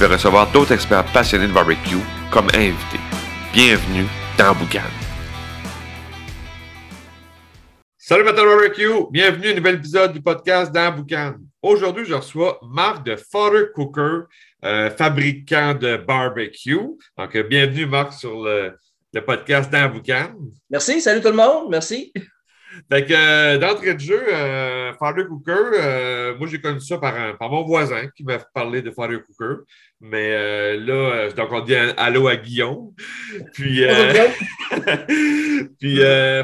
vais recevoir d'autres experts passionnés de barbecue comme invités. Bienvenue dans Boucan. Salut Matin Barbecue! Bienvenue à un nouvel épisode du podcast dans Boucan. Aujourd'hui, je reçois Marc de Fodder Cooker, euh, fabricant de barbecue. Donc, euh, bienvenue Marc sur le, le podcast dans Boucan. Merci, salut tout le monde, merci. Fait que, euh, d'entrée de jeu, euh, Father Cooker, euh, moi j'ai connu ça par, un- par mon voisin qui m'a parlé de Father Cooker. Mais euh, là, donc on dit allô à Guillaume. Puis, puis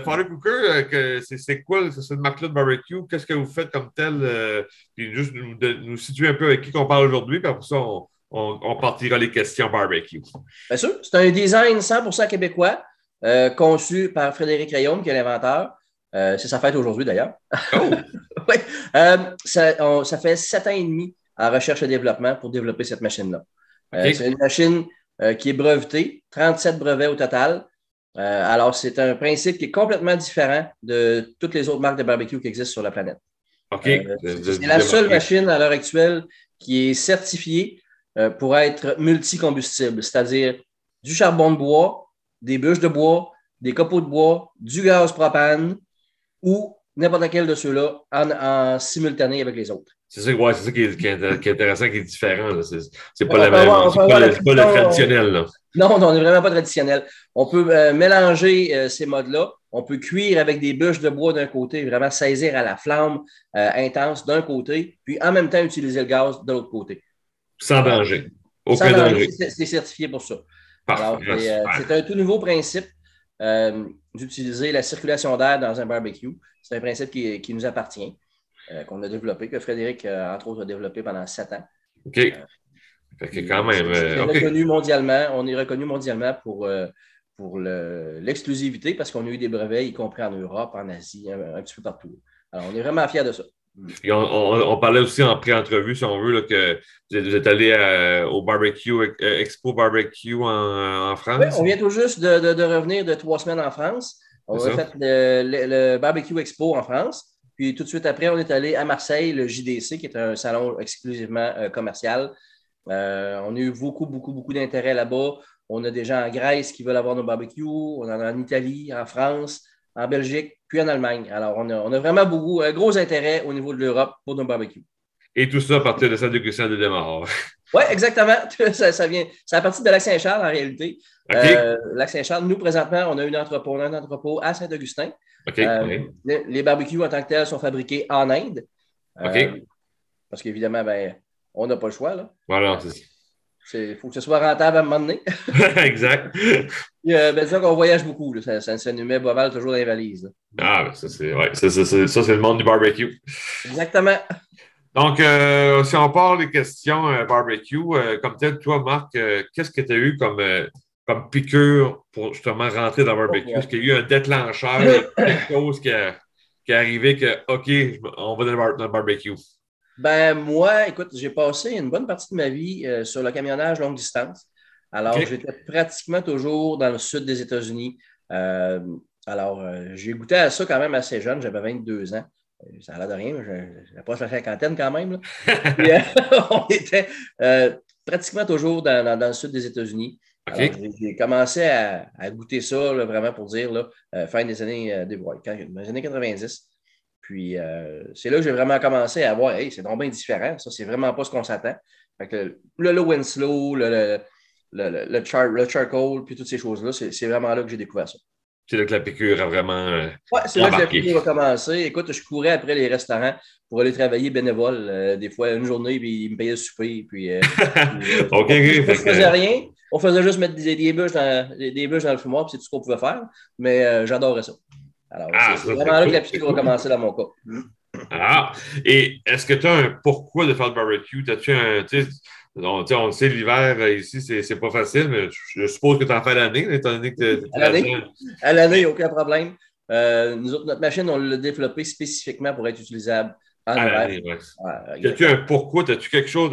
Father Cooker, c'est, quoi c'est cette marque-là de barbecue? Qu'est-ce que vous faites comme tel? puis juste nous, de- nous situer un peu avec qui on parle aujourd'hui, puis après ça, on, on, on partira les questions barbecue. Bien sûr, c'est un design 100% québécois, conçu par Frédéric Rayaume, qui est l'inventeur. Euh, c'est sa fête aujourd'hui d'ailleurs. Oh! Oui. Euh, ça, on- ça fait sept ans et demi en recherche et développement pour développer cette machine-là. Euh, c'est une machine qui est brevetée, 37 brevets au total. Alors, c'est un principe qui est complètement différent de toutes les autres marques de barbecue qui existent sur la planète. OK. De- de- c'est la seule machine à l'heure actuelle qui est certifiée pour être multicombustible, c'est-à-dire du charbon de bois, des bûches de bois, des copeaux de bois, du gaz propane ou n'importe quel de ceux-là en, en simultané avec les autres. C'est ça, ouais, ça qui, est, qui est- qui est intéressant, qui est différent. C'est, pas, la même, avoir- pas, avoir le, pas le traditionnel. Là. Non, non, on n'est vraiment pas traditionnel. On peut euh, mélanger euh, ces modes-là. On peut cuire avec des bûches de bois d'un côté, vraiment saisir à la flamme euh, intense d'un côté, puis en même temps utiliser le gaz de l'autre côté. Sans danger. Aucun Sans danger, danger. c'est certifié pour ça. C'est un tout nouveau principe euh, d'utiliser la circulation d'air dans un barbecue. C'est un principe qui, qui nous appartient, euh, qu'on a développé, que Frédéric, euh, entre autres, a développé pendant sept ans. OK. Fait que quand même. Reconnu mondialement. On est reconnu mondialement pour, pour le- l'exclusivité parce qu'on a eu des brevets, y compris en Europe, en Asie, un, un petit peu partout. Alors, on est vraiment fiers de ça. Puis on, on- on parlait aussi en pré-entrevue, si on veut, là, que vous êtes, vous êtes allé à- au barbecue, euh, Expo Barbecue en, en France. Oui, on vient tout juste de, de- de revenir de trois semaines en France. On a fait le, le- le Barbecue Expo en France. Puis tout de suite après, on est allé à Marseille, le JDC, qui est un salon exclusivement euh, commercial. Euh, on a eu beaucoup, beaucoup, beaucoup d'intérêt là-bas. On a des gens en Grèce qui veulent avoir nos barbecues. On en a en Italie, en France, en Belgique, puis en Allemagne. Alors, on a, on a vraiment beaucoup, un gros intérêt au niveau de l'Europe pour nos barbecues. Et tout ça à partir de celle de Démarre. Oui, exactement. ça, ça vient. C'est à partir de Lac-Saint-Charles, en réalité. OK. Euh, Lac-Saint-Charles, nous, présentement, on a une entrepôt, on a un entrepôt à Saint-Augustin. Euh, les, les barbecues en tant que tels sont fabriqués en Inde. Euh, parce qu'évidemment, ben, on n'a pas le choix. là. Voilà, c'est Il faut que ce soit rentable à un moment donné. exact. Puis, euh, ben, disons qu'on voyage beaucoup. là. Ça, ça, ça nous met toujours dans les valises. là. Ah, ben, ça, c'est ouais, ça, c'est le monde du barbecue. Exactement. Donc, euh, si on part des questions euh, barbecue, euh, comme tel, toi, Marc, qu'est-ce que tu as eu comme, comme piqûre pour justement rentrer dans le barbecue? Est-ce qu'il y a eu un déclencheur, quelque chose qui, a- qui est arrivé que, OK, on va dans le, bar- dans le barbecue? Ben, moi, écoute, j'ai passé une bonne partie de ma vie euh, sur le camionnage longue distance. Alors, j'étais pratiquement toujours dans le sud des États-Unis. Euh, alors, euh, j'ai goûté à ça quand même assez jeune. J'avais 22 ans. Ça a l'air de rien, mais j'approche la cinquantaine quand même. Puis, on était pratiquement toujours dans, dans- dans le sud des États-Unis. J'ai- commencé à, à goûter ça, là, vraiment pour dire, là, fin des années, des, ouais, quand- des années 90. Puis euh, c'est là que j'ai vraiment commencé à voir, hey, c'est donc bien différent, ça, c'est vraiment pas ce qu'on s'attend. Fait que le low and slow, le, le, le, le, le char- le charcoal, puis toutes ces choses-là, c'est vraiment là que j'ai découvert ça. C'est là que la piqûre a vraiment. euh, Ouais, c'est là que la piqûre a commencé. Écoute, je courais après les restaurants pour aller travailler bénévole, euh, des fois une journée, puis ils me payaient le souper. Puis, euh, puis, OK, OK. on ne faisait rien. On faisait juste mettre des, des bûches dans, des, des bûches dans le fumoir, puis c'est tout ce qu'on pouvait faire. Mais j'adorais ça. Alors, Ah, c'est vraiment là que la c'est piqûre cool. a commencé dans mon cas. Ah, et est-ce que tu as un pourquoi de faire le barbecue? As-tu un. On, on le sait, l'hiver, euh, ici, c'est pas facile, mais je, suppose que tu en fais l'année, étant donné que tu À l'année, à l'année, aucun problème. Euh, nous notre machine, on l'a développée spécifiquement pour être utilisable en hiver. As-tu un pourquoi? As-tu quelque chose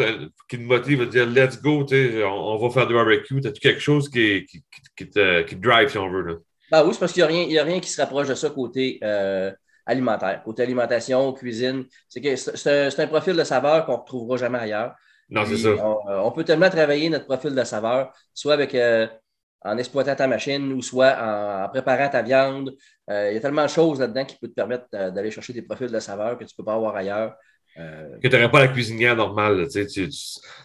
qui te motive à dire let's go, on, on, va faire du barbecue? As-tu quelque chose qui, qui, qui, te, qui, drive, si on veut? Là? Ben oui, c'est parce qu'il n'y a, a, rien qui se rapproche de ça côté euh, alimentaire, côté alimentation, cuisine. C'est un, profil de saveur qu'on ne retrouvera jamais ailleurs. Non, c'est ça. Euh, on, peut tellement travailler notre profil de saveur, soit avec euh, en exploitant ta machine ou soit en, préparant ta viande. Euh, il y a tellement de choses là-dedans qui peuvent te permettre d'aller chercher des profils de saveur que tu ne peux pas avoir ailleurs. Que tu n'aurais pas la cuisinière normale. tu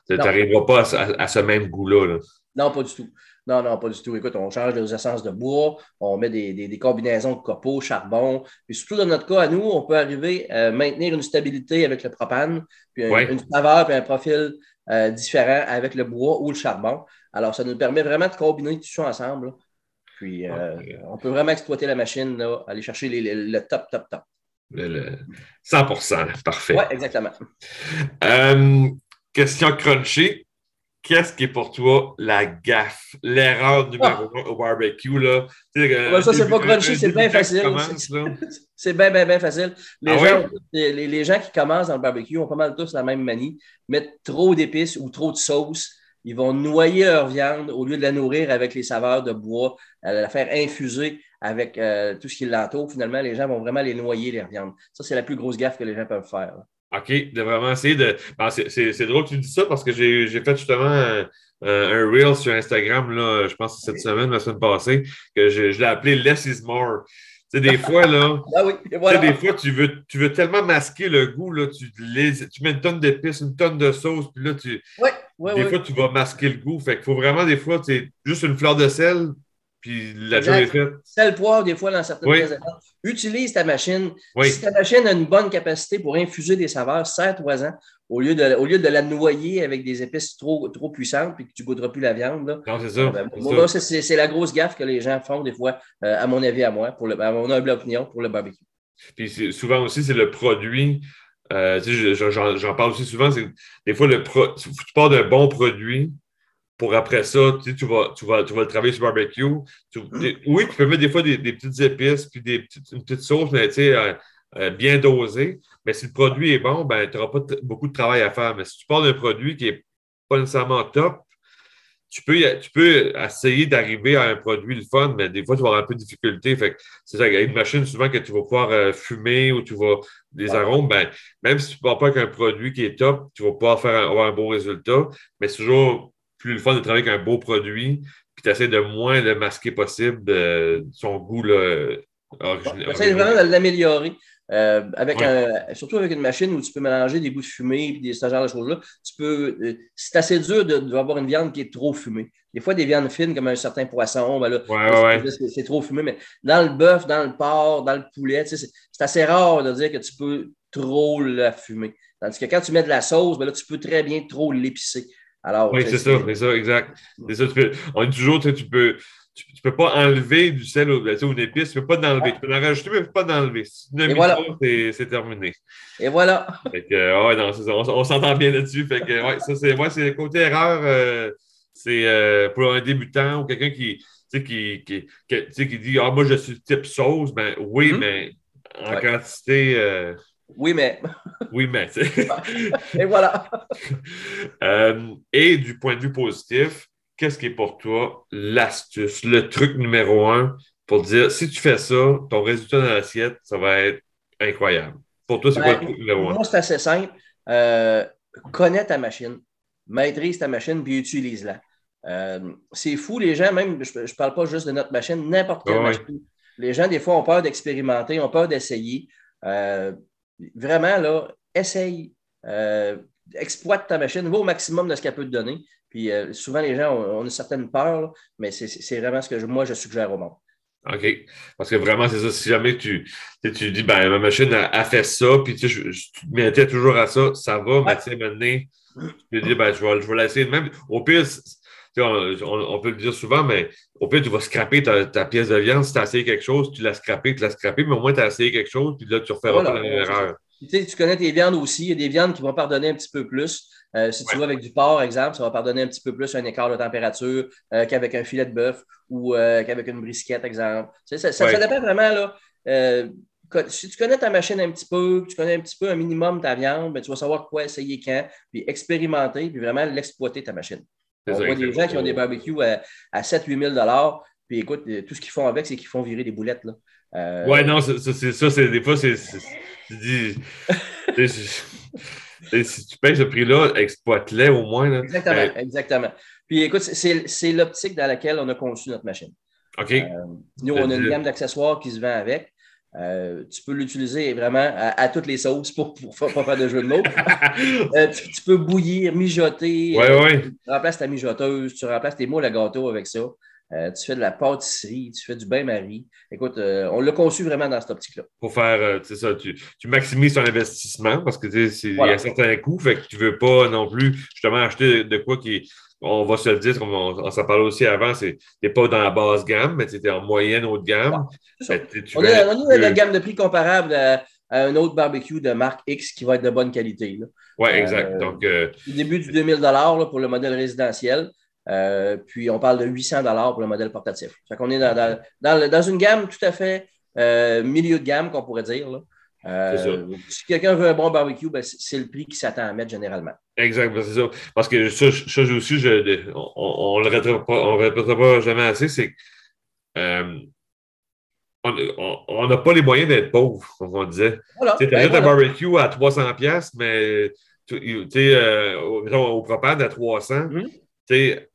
n'arriveras pas à, ce même goût-là. Non, pas du tout. Non, non, pas du tout. Écoute, on change des essences de bois, on met des, combinaisons de copeaux, charbon. Puis surtout dans notre cas, à nous, on peut arriver à maintenir une stabilité avec le propane, puis une saveur, puis un profil euh, différent avec le bois ou le charbon. Alors, ça nous permet vraiment de combiner tout ça ensemble. Puis, euh, on peut vraiment exploiter la machine, aller chercher le top, top, top. Le, 100 parfait. Oui, exactement. Euh, question crunchy qu'est-ce qui est pour toi la gaffe, l'erreur numéro ah. un au barbecue? Là? ça, c'est pas crunchy, c'est bien facile. C'est bien, bien, bien facile. Les, ah gens, les, gens qui commencent dans le barbecue ont pas mal tous la même manie. Mettre trop d'épices ou trop de sauce. Ils vont noyer leur viande au lieu de la nourrir avec les saveurs de bois, la faire infuser avec euh, tout ce qui l'entoure. Finalement, les gens vont vraiment les noyer, les viandes. Ça, c'est la plus grosse gaffe que les gens peuvent faire. OK, de vraiment essayer de. Ben, c'est drôle que tu dis ça parce que j'ai fait justement un, un, reel sur Instagram, là, je pense cette semaine, la semaine passée, que je, je l'ai appelé Less is more. Tu sais, des fois, là, ah oui, voilà. des fois, tu veux, tu veux tellement masquer le goût, là, tu, tu mets une tonne d'épices, une tonne de sauce, puis là, tu, ouais, des fois, tu vas masquer le goût. Fait qu'il faut vraiment, des fois, tu juste une fleur de sel, puis la job est faite. Sel poivre, des fois, dans certaines oui. Utilise ta machine. Si ta machine a une bonne capacité pour infuser des saveurs, serre-toi-en au, lieu de, au lieu de la noyer avec des épices trop, trop puissantes puis que tu ne goûteras plus la viande. Non, c'est ça. Ben, c'est la grosse gaffe que les gens font des fois, euh, à mon avis, à moi, pour le, à mon humble opinion, pour le barbecue. Puis souvent aussi, c'est le produit. Euh, J'en parle aussi souvent. Des fois, le pro, tu pars d'un bon produit, pour après ça, tu, vas, tu, vas, tu vas le travailler sur le barbecue. oui, tu peux mettre des fois des, petites épices puis des petites, une petite sauce, mais euh, euh, bien dosée. Mais si le produit est bon, ben, tu n'auras pas beaucoup de travail à faire. Mais si tu parles d'un produit qui n'est pas nécessairement top, tu peux, tu peux essayer d'arriver à un produit le fun, mais des fois, tu vas avoir un peu de difficulté. c'est ça, il y a une machine souvent que tu vas pouvoir euh, fumer ou tu vas des arômes, ben, même si tu ne pars pas avec un produit qui est top, tu vas pouvoir faire avoir un bon résultat. Mais c'est toujours plus le fun de travailler avec un beau produit, puis tu essaies de moins le masquer possible de son goût là, original. Essaye vraiment de l'améliorer. Euh, avec surtout avec une machine où tu peux mélanger des bouts de fumée et des, ce genre de choses-là, tu peux. Euh, c'est assez dur d'avoir une viande qui est trop fumée. Des fois, des viandes fines comme un certain poisson, ben c'est trop fumé, mais dans le bœuf, dans le porc, dans le poulet, c'est assez rare de dire que tu peux trop la fumer. Tandis que quand tu mets de la sauce, ben là, tu peux très bien trop l'épicer oui, c'est ça, c'est ça, exact. Ça, tu peux, on dit toujours, tu peux, tu, peux pas enlever du sel ou, une épice, tu peux pas enlever. Tu peux en rajouter, mais tu peux pas enlever. Si tu voilà. c'est terminé. Et voilà. Fait que, ouais, non, ça, on, s'entend bien là-dessus. Fait que, ouais, ça, c'est, moi, c'est le côté erreur. Euh, c'est euh, pour un débutant ou quelqu'un qui, qui, qui, qui, qui dit Ah, moi, je suis type sauce. Ben oui, mm-hmm. mais en quantité. Euh, oui, mais. oui, mais. et voilà. Euh, et du point de vue positif, qu'est-ce qui est pour toi l'astuce, le truc numéro un pour dire si tu fais ça, ton résultat dans l'assiette, ça va être incroyable. Pour toi, c'est quoi le ben, truc numéro un? Moi, c'est assez simple. Euh, connais ta machine, maîtrise ta machine, puis utilise-la. Euh, c'est fou, les gens, même, je ne parle pas juste de notre machine, n'importe quelle machine. Les gens, des fois, ont peur d'expérimenter, ont peur d'essayer vraiment, là, essaye, euh, exploite ta machine, va au maximum de ce qu'elle peut te donner. Puis euh, souvent, les gens ont, une certaine peur, mais c'est vraiment ce que moi, je suggère au monde. OK. Parce que vraiment, c'est ça. Si jamais tu, tu dis, ben, ma machine a, fait ça, puis tu, je, te mettais toujours à ça, ça va, mais tu sais, maintenant, tu peux dire, ben, je vais, je vais l'essayer. Même, au pire, on, peut le dire souvent, mais au pire, tu vas scraper ta, pièce de viande. Si tu as essayé quelque chose, tu l'as scrappé, tu l'as scrappé, mais au moins tu as essayé quelque chose, puis là, tu referas pas la même erreur. Tu, connais tes viandes aussi. Il y a des viandes qui vont pardonner un petit peu plus. Euh, si tu vas avec du porc, exemple, ça va pardonner un petit peu plus un écart de température euh, qu'avec un filet de bœuf ou euh, qu'avec une brisquette, exemple. Ça, ça, dépend vraiment. Là, si tu connais ta machine un petit peu, tu connais un petit peu un minimum ta viande, ben, tu vas savoir quoi essayer quand, puis expérimenter, puis vraiment l'exploiter ta machine. On voit des gens qui ont des barbecues à, à 7-8 000 puis écoute, tout ce qu'ils font avec, c'est qu'ils font virer des boulettes. Là. Euh... Ouais, non, ça, c'est des fois, c'est. Si tu payes ce prix-là, exploite-les au moins. Là. Exactement, euh, exactement. Puis écoute, c'est l'optique dans laquelle on a conçu notre machine. OK. Euh, nous, on a une gamme d'accessoires qui se vend avec. Euh, tu peux l'utiliser vraiment à, toutes les sauces pour ne pas faire de jeu de mots. tu, peux bouillir, mijoter. Oui. Tu remplaces ta mijoteuse, tu remplaces tes moules à gâteau avec ça. Euh, tu fais de la pâtisserie, tu fais du bain-marie. Écoute, euh, on l'a conçu vraiment dans cette optique-là. Pour faire, euh, tu sais ça, tu, maximises ton investissement parce que il y a certains coûts, fait que tu ne veux pas non plus justement acheter de quoi qui on va se le dire, comme on, s'en parlait aussi avant, tu n'es pas dans la basse gamme, mais tu es en moyenne haut de gamme. on, a, une gamme de prix comparable à, un autre barbecue de marque X qui va être de bonne qualité. Oui, exact. Donc, au début du 2000 pour le modèle résidentiel. Euh, puis on parle de 800 dollars pour le modèle portatif. Fait qu'on est dans, dans, une gamme tout à fait euh, milieu de gamme, qu'on pourrait dire. Euh, si quelqu'un veut un bon barbecue, ben, c'est le prix qui s'attend à mettre généralement. Exact, ben, c'est ça. Parce que ça, ça aussi, je, on ne le répétera pas, jamais assez, c'est on n'a pas les moyens d'être pauvre, comme on disait. tu as ben, un barbecue à 300$, mais tu sais, au, propane à 300$. Mm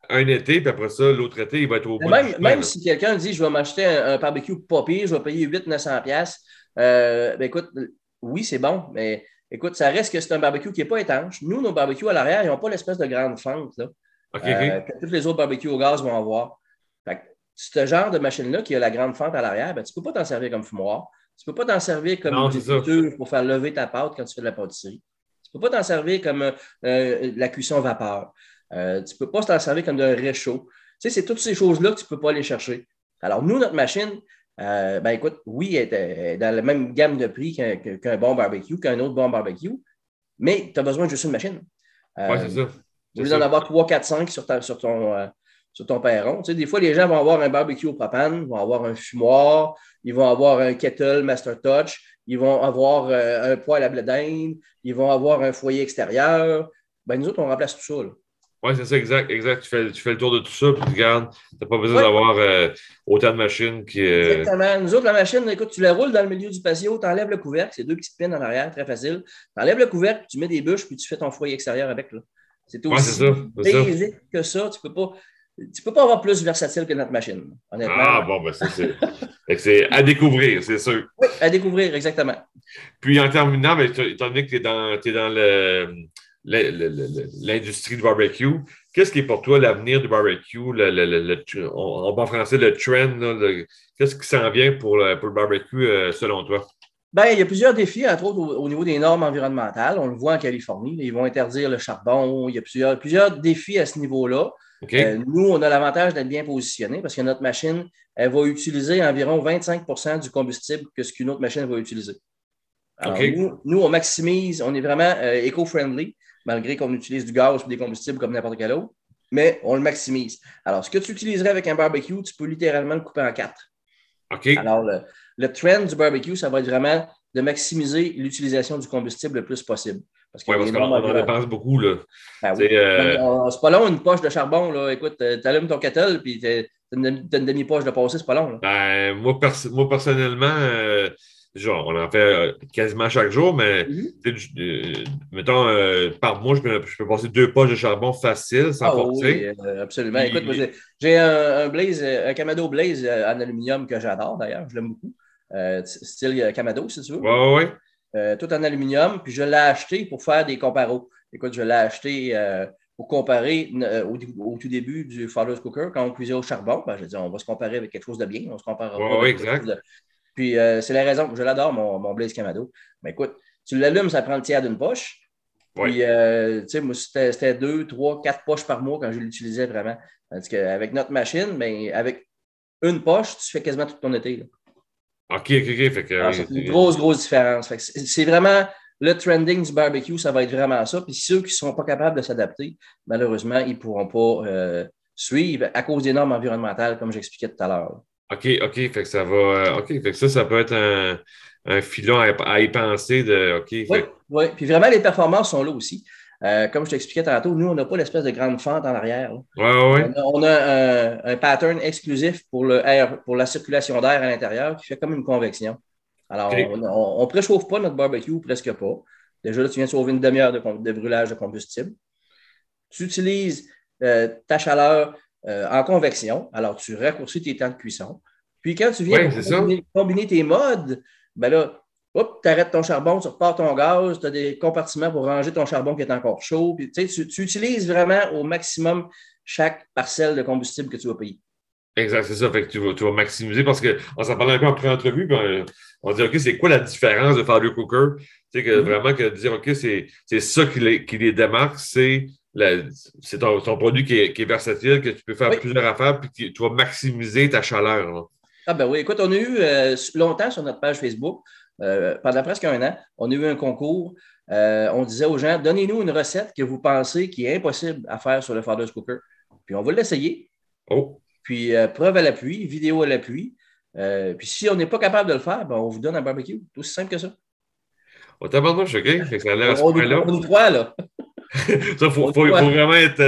un été, puis après ça, l'autre été, il va être au bout. Même, même si quelqu'un dit je vais m'acheter un, barbecue pas pire, je vais payer 800-900$, euh, ben écoute, oui, c'est bon, mais écoute, ça reste que c'est un barbecue qui n'est pas étanche. Nous, nos barbecues à l'arrière, ils n'ont pas l'espèce de grande fente là, euh, que tous les autres barbecues au gaz vont avoir. Fait ce genre de machine-là qui a la grande fente à l'arrière, ben, tu ne peux pas t'en servir comme fumoir. Tu ne peux pas t'en servir comme une pour faire lever ta pâte quand tu fais de la pâtisserie. Tu ne peux pas t'en servir comme euh, la cuisson vapeur. Euh, tu ne peux pas t'en servir comme d'un réchaud. Tu sais, c'est toutes ces choses-là que tu ne peux pas aller chercher. Alors, nous, notre machine, euh, ben écoute, oui, elle est dans la même gamme de prix qu'un bon barbecue, qu'un autre bon barbecue, mais tu as besoin de juste une machine. Euh, oui, c'est ça. Au lieu d'en avoir 3, 4, 5 sur, sur ton, sur ton perron. Tu sais, des fois, les gens vont avoir un barbecue au propane, vont avoir un fumoir, ils vont avoir un kettle Master Touch, ils vont avoir un poêle à blé ils vont avoir un foyer extérieur. Ben, nous autres, on remplace tout ça. Là. Oui, c'est ça, exact, exact. Tu fais, tu fais, le tour de tout ça, puis tu regardes, tu n'as pas besoin d'avoir euh, autant de machines qui. Euh, Exactement. Nous autres, la machine, écoute, tu la roules dans le milieu du patio, tu enlèves le couvercle, c'est deux petites pins en arrière, très facile. Tu enlèves le couvercle, tu mets des bûches, puis tu fais ton foyer extérieur avec. C'est aussi basique que ça. Tu ne peux, pas, peux pas avoir plus versatile que notre machine, honnêtement. Ah, bon, ben c'est à découvrir, c'est sûr. Oui, à découvrir, exactement. Puis en terminant, ben, étant donné que tu es dans, es dans le l'industrie du barbecue. Qu'est-ce qui est pour toi l'avenir du barbecue? en bon français, le trend, qu'est-ce qui s'en vient pour le, barbecue euh, selon toi? Bien, il y a plusieurs défis, entre autres au, niveau des normes environnementales. On le voit en Californie. Ils vont interdire le charbon. Il y a plusieurs, plusieurs défis à ce niveau-là. Euh, nous, on a l'avantage d'être bien positionnés parce que notre machine, elle va utiliser environ 25% du combustible que ce qu'une autre machine va utiliser. Alors, nous, on maximise, on est vraiment euh, éco-friendly malgré qu'on utilise du gaz ou des combustibles comme n'importe quel autre, mais on le maximise. Alors, ce que tu utiliserais avec un barbecue, tu peux littéralement le couper en quatre. OK. Alors, le, trend du barbecue, ça va être vraiment de maximiser l'utilisation du combustible le plus possible. Parce qu'on en dépense beaucoup. Là. Ben euh, c'est pas long, une poche de charbon. Là. Écoute, euh, tu allumes ton kettle, puis tu as une, demi-poche de passer, c'est pas long. Ben, moi, moi, personnellement, euh, Genre, on en fait euh, quasiment chaque jour, mais mm-hmm. euh, mettons, euh, par mois, je peux, passer deux poches de charbon facile sans ah, Oui, absolument. Écoute, j'ai un, Blaze, un Camado Blaze en aluminium que j'adore d'ailleurs, je l'aime beaucoup. style Camado, si tu veux. Oui, oui. tout en aluminium, puis je l'ai acheté pour faire des comparos. Écoute, je l'ai acheté pour comparer au, tout début du Father's Cooker, quand on cuisait au charbon, ben, je dis, on va se comparer avec quelque chose de bien, on se compare Oui, exact. Puis euh, c'est la raison, je l'adore, mon, mon Blaze Camado. Mais écoute, tu l'allumes, ça prend le tiers d'une poche. Puis, euh, tu sais, moi, c'était deux, trois, quatre poches par mois quand je l'utilisais vraiment. Tandis qu'avec notre machine, ben, avec une poche, tu fais quasiment tout ton été. OK, OK, OK. Fait que, c'est une grosse, grosse différence. C'est vraiment le trending du barbecue, ça va être vraiment ça. Puis ceux qui ne sont pas capables de s'adapter, malheureusement, ils ne pourront pas euh, suivre à cause des normes environnementales, comme j'expliquais tout à l'heure. OK, OK. Fait que ça va. Euh, OK, fait que ça, ça peut être un, un filon à, y penser de OK. Oui, oui. Puis vraiment, les performances sont là aussi. Euh, comme je t'expliquais tantôt, nous, on n'a pas l'espèce de grande fente en arrière. Oui, oui, On a, un, pattern exclusif pour, le air, pour la circulation d'air à l'intérieur qui fait comme une convection. Alors, on ne préchauffe pas notre barbecue, presque pas. Déjà, là, tu viens de sauver une demi-heure de, brûlage de combustible. Tu utilises euh, ta chaleur euh, en convection. Alors, tu raccourcis tes temps de cuisson. Puis, quand tu viens combiner, tes modes, ben là, tu arrêtes ton charbon, tu repars ton gaz, tu as des compartiments pour ranger ton charbon qui est encore chaud. Puis, tu, tu utilises vraiment au maximum chaque parcelle de combustible que tu vas payer. Exact, c'est ça. Fait que tu vas, tu vas maximiser parce qu'on s'en parlait un peu en pré-entrevue, ben, on dit OK, c'est quoi la différence de faire le cooker? Tu sais, que mm-hmm. vraiment que de dire OK, c'est ça qui les, qui les démarque, c'est ton, ton, produit qui est, qui est, versatile, que tu peux faire plusieurs affaires, puis tu vas maximiser ta chaleur. Ah ben oui, écoute, on a eu euh, longtemps sur notre page Facebook, euh, pendant presque un an, on a eu un concours. Euh, on disait aux gens, donnez-nous une recette que vous pensez qui est impossible à faire sur le Father's Cooker. Puis on va l'essayer. Oh. Puis preuve à l'appui, vidéo à l'appui. puis si on n'est pas capable de le faire, ben, on vous donne un barbecue. Tout aussi simple que ça. On t'a abandonné, OK? Fait que ça a à ce. On trois, là. ça, faut, faut, vraiment être.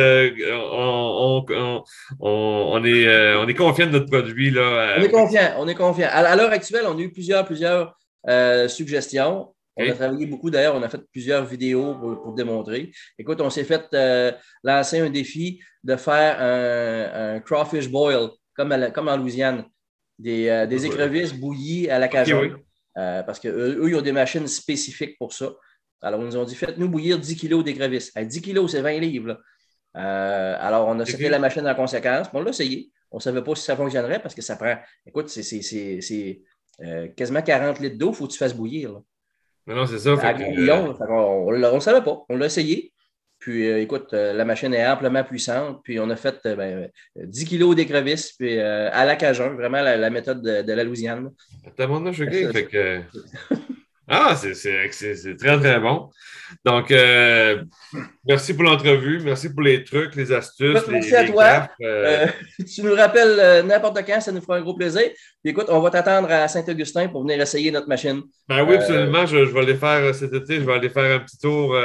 on, on, on, est, on est confiant de notre produit. Là, on est confiant, on est confiant. À, à l'heure actuelle, on a eu plusieurs, plusieurs euh, suggestions. On a travaillé beaucoup, d'ailleurs, on a fait plusieurs vidéos pour, démontrer. Écoute, on s'est fait euh, lancer un défi de faire un, crawfish boil, comme, comme en Louisiane, des, euh, des écrevisses bouillies à la cajole. parce qu'eux, ils ont des machines spécifiques pour ça. Alors, ils nous ont dit, faites-nous bouillir 10 kilos d'écrevisses. 10 kilos, c'est 20 livres. alors, on a okay. la machine en conséquence. On l'a essayé. On ne savait pas si ça fonctionnerait parce que ça prend. Écoute, c'est euh, quasiment 40 litres d'eau, il faut que tu fasses bouillir. non, c'est ça. on ne le savait pas. On l'a essayé. Puis, euh, écoute, euh, la machine est amplement puissante. Puis, on a fait 10 ben, kilos d'écrevisses puis, à la cajun, vraiment la, méthode de, la Louisiane. T'as mon choqué. Fait que... Ah, c'est très, très bon. Donc, euh, merci pour l'entrevue. Merci pour les trucs, les astuces. Merci à toi. Euh. Euh, tu nous rappelles n'importe quand, ça nous fera un gros plaisir. Puis écoute, on va t'attendre à Saint-Augustin pour venir essayer notre machine. Ben oui, absolument. Je, je, vais aller faire cet été, je vais aller faire un petit tour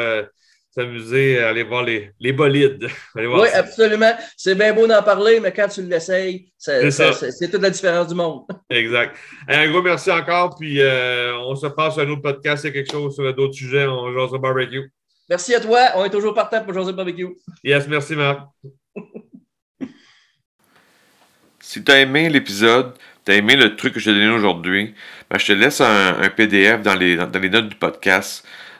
s'amuser à aller voir les, les bolides. oui, absolument. C'est bien beau d'en parler, mais quand tu l'essayes, c'est toute la différence du monde. exact. Un gros merci encore, puis euh, on se passe à un autre podcast, c'est quelque chose sur d'autres sujets, on jase barbecue. Merci à toi, on est toujours partant pour jaser barbecue. Yes, merci Marc. si tu as aimé l'épisode, tu as aimé le truc que je t'ai donné aujourd'hui, ben, je te laisse un, PDF dans les, dans les notes du podcast.